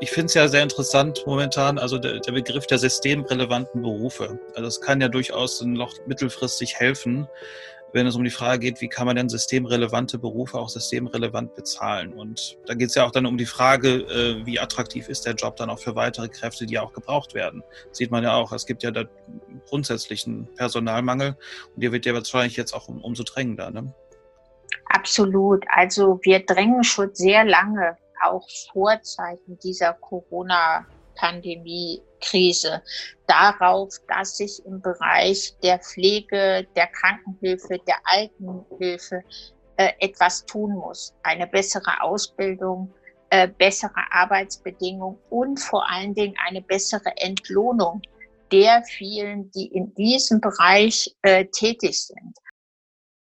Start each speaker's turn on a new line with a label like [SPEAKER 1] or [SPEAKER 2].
[SPEAKER 1] ich finde es ja sehr interessant momentan, also der, der, Begriff der systemrelevanten Berufe. Also es kann ja durchaus noch mittelfristig helfen, wenn es um die Frage geht, wie kann man denn systemrelevante Berufe auch systemrelevant bezahlen. Und da geht es ja auch dann um die Frage, äh, wie attraktiv ist der Job dann auch für weitere Kräfte, die auch gebraucht werden. Das sieht man ja auch, es gibt ja da grundsätzlichen Personalmangel und der wird ja wahrscheinlich jetzt auch um, umso drängender. Ne?
[SPEAKER 2] Absolut. Also wir drängen schon sehr lange auch vor Zeiten dieser Corona-Pandemie-Krise darauf, dass sich im Bereich der Pflege, der Krankenhilfe, der Altenhilfe äh, etwas tun muss. Eine bessere Ausbildung, äh, bessere Arbeitsbedingungen und vor allen Dingen eine bessere Entlohnung der vielen, die in diesem Bereich äh, tätig sind.